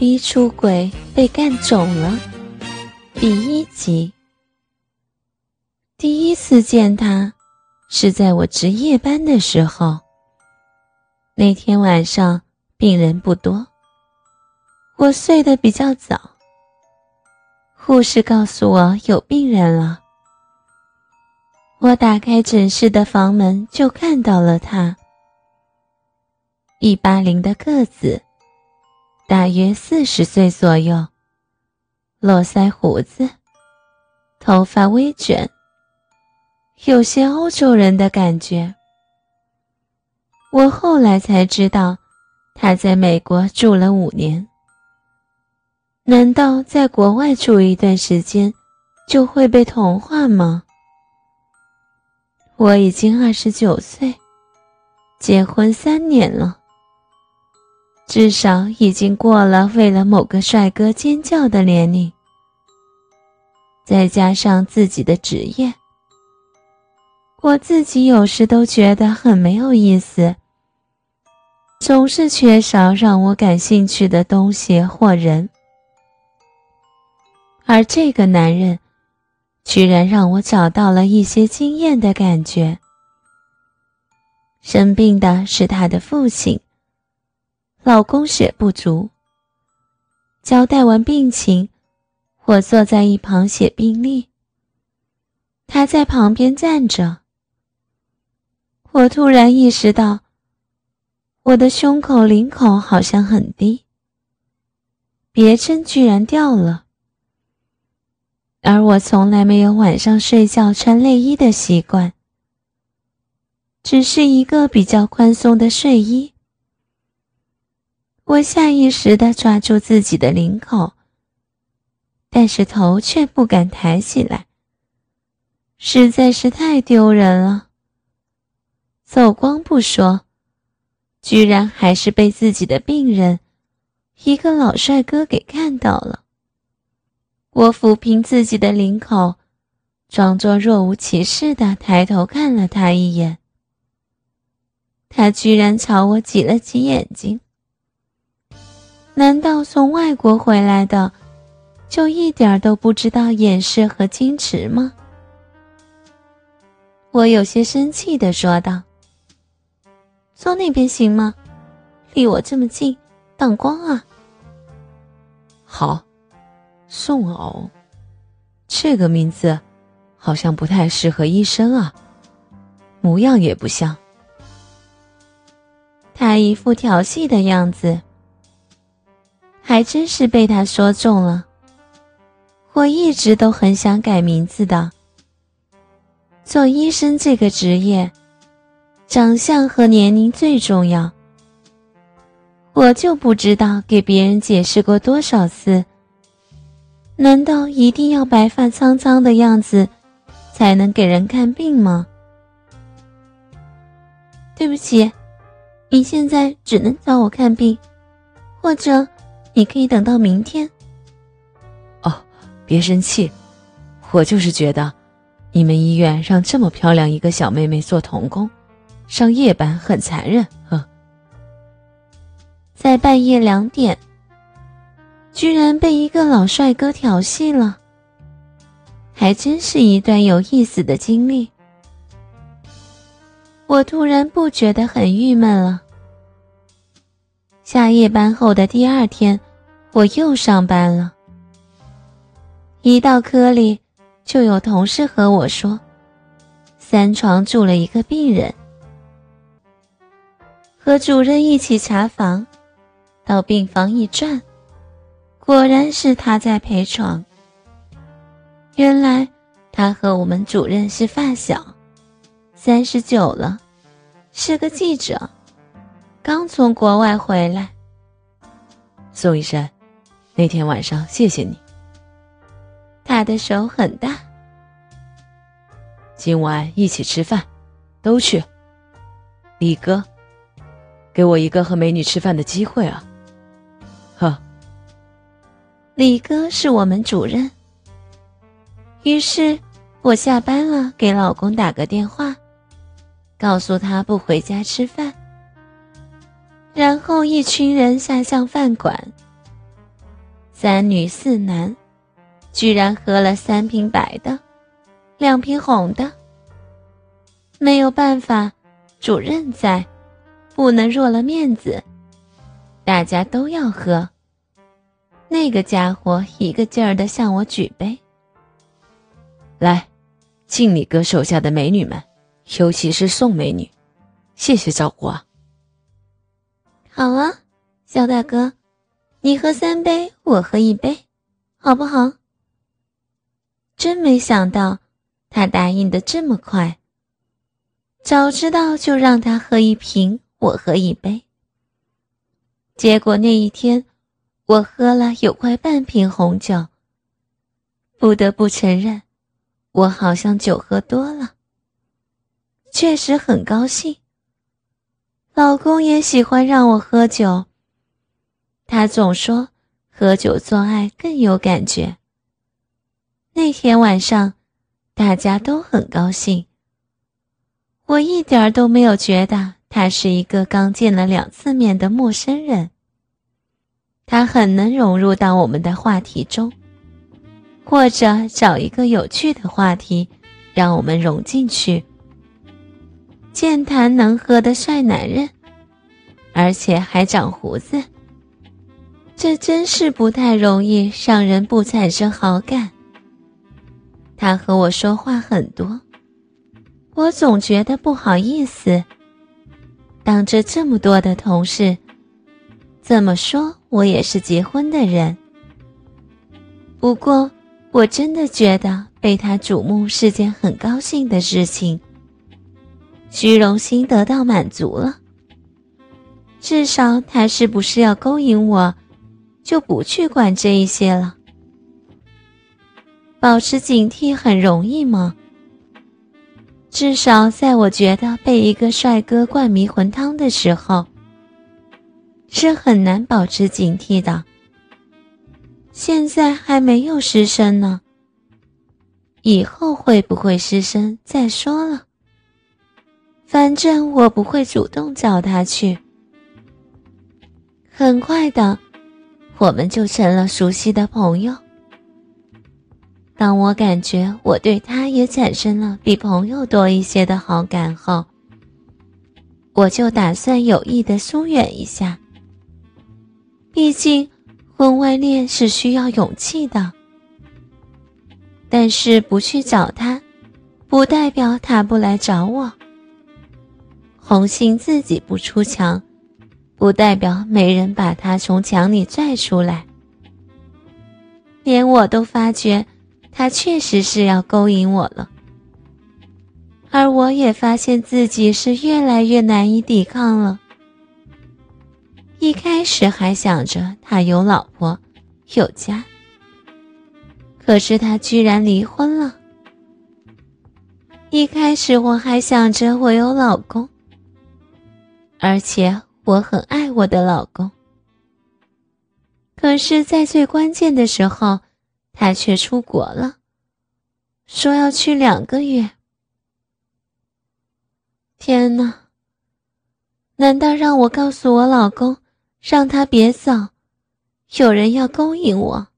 逼出轨被干肿了，第一集。第一次见他，是在我值夜班的时候。那天晚上病人不多，我睡得比较早。护士告诉我有病人了，我打开诊室的房门就看到了他，一八零的个子。大约四十岁左右，络腮胡子，头发微卷，有些欧洲人的感觉。我后来才知道，他在美国住了五年。难道在国外住一段时间，就会被同化吗？我已经二十九岁，结婚三年了。至少已经过了为了某个帅哥尖叫的年龄，再加上自己的职业，我自己有时都觉得很没有意思，总是缺少让我感兴趣的东西或人，而这个男人，居然让我找到了一些惊艳的感觉。生病的是他的父亲。老公血不足。交代完病情，我坐在一旁写病历。他在旁边站着。我突然意识到，我的胸口领口好像很低，别针居然掉了。而我从来没有晚上睡觉穿内衣的习惯，只是一个比较宽松的睡衣。我下意识地抓住自己的领口，但是头却不敢抬起来，实在是太丢人了。走光不说，居然还是被自己的病人，一个老帅哥给看到了。我抚平自己的领口，装作若无其事的抬头看了他一眼，他居然朝我挤了挤眼睛。难道从外国回来的，就一点都不知道掩饰和矜持吗？我有些生气的说道：“坐那边行吗？离我这么近，挡光啊。”好，宋偶，这个名字好像不太适合医生啊，模样也不像。他一副调戏的样子。还真是被他说中了。我一直都很想改名字的。做医生这个职业，长相和年龄最重要。我就不知道给别人解释过多少次。难道一定要白发苍苍的样子，才能给人看病吗？对不起，你现在只能找我看病，或者。你可以等到明天。哦，别生气，我就是觉得，你们医院让这么漂亮一个小妹妹做童工，上夜班很残忍。呵，在半夜两点，居然被一个老帅哥调戏了，还真是一段有意思的经历。我突然不觉得很郁闷了。下夜班后的第二天，我又上班了。一到科里，就有同事和我说：“三床住了一个病人。”和主任一起查房，到病房一转，果然是他在陪床。原来他和我们主任是发小，三十九了，是个记者。刚从国外回来，宋医生，那天晚上谢谢你。他的手很大。今晚一起吃饭，都去。李哥，给我一个和美女吃饭的机会啊！呵。李哥是我们主任。于是我下班了，给老公打个电话，告诉他不回家吃饭。然后一群人下向饭馆，三女四男，居然喝了三瓶白的，两瓶红的。没有办法，主任在，不能弱了面子，大家都要喝。那个家伙一个劲儿的向我举杯，来，敬你哥手下的美女们，尤其是宋美女，谢谢照顾啊。好啊，肖大哥。你喝三杯，我喝一杯，好不好？真没想到，他答应的这么快。早知道就让他喝一瓶，我喝一杯。结果那一天，我喝了有快半瓶红酒。不得不承认，我好像酒喝多了。确实很高兴。老公也喜欢让我喝酒。他总说喝酒做爱更有感觉。那天晚上，大家都很高兴。我一点儿都没有觉得他是一个刚见了两次面的陌生人。他很能融入到我们的话题中，或者找一个有趣的话题，让我们融进去。健谈能喝的帅男人，而且还长胡子。这真是不太容易让人不产生好感。他和我说话很多，我总觉得不好意思。当着这么多的同事，怎么说我也是结婚的人。不过，我真的觉得被他瞩目是件很高兴的事情。虚荣心得到满足了，至少他是不是要勾引我？就不去管这一些了。保持警惕很容易吗？至少在我觉得被一个帅哥灌迷魂汤的时候，是很难保持警惕的。现在还没有失身呢，以后会不会失身再说了。反正我不会主动找他去。很快的。我们就成了熟悉的朋友。当我感觉我对他也产生了比朋友多一些的好感后，我就打算有意的疏远一下。毕竟，婚外恋是需要勇气的。但是不去找他，不代表他不来找我。红杏自己不出墙。不代表没人把他从墙里拽出来。连我都发觉，他确实是要勾引我了。而我也发现自己是越来越难以抵抗了。一开始还想着他有老婆，有家，可是他居然离婚了。一开始我还想着我有老公，而且。我很爱我的老公，可是，在最关键的时候，他却出国了，说要去两个月。天哪！难道让我告诉我老公，让他别走？有人要勾引我，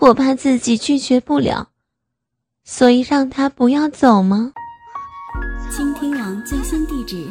我怕自己拒绝不了，所以让他不要走吗？倾听网最新地址，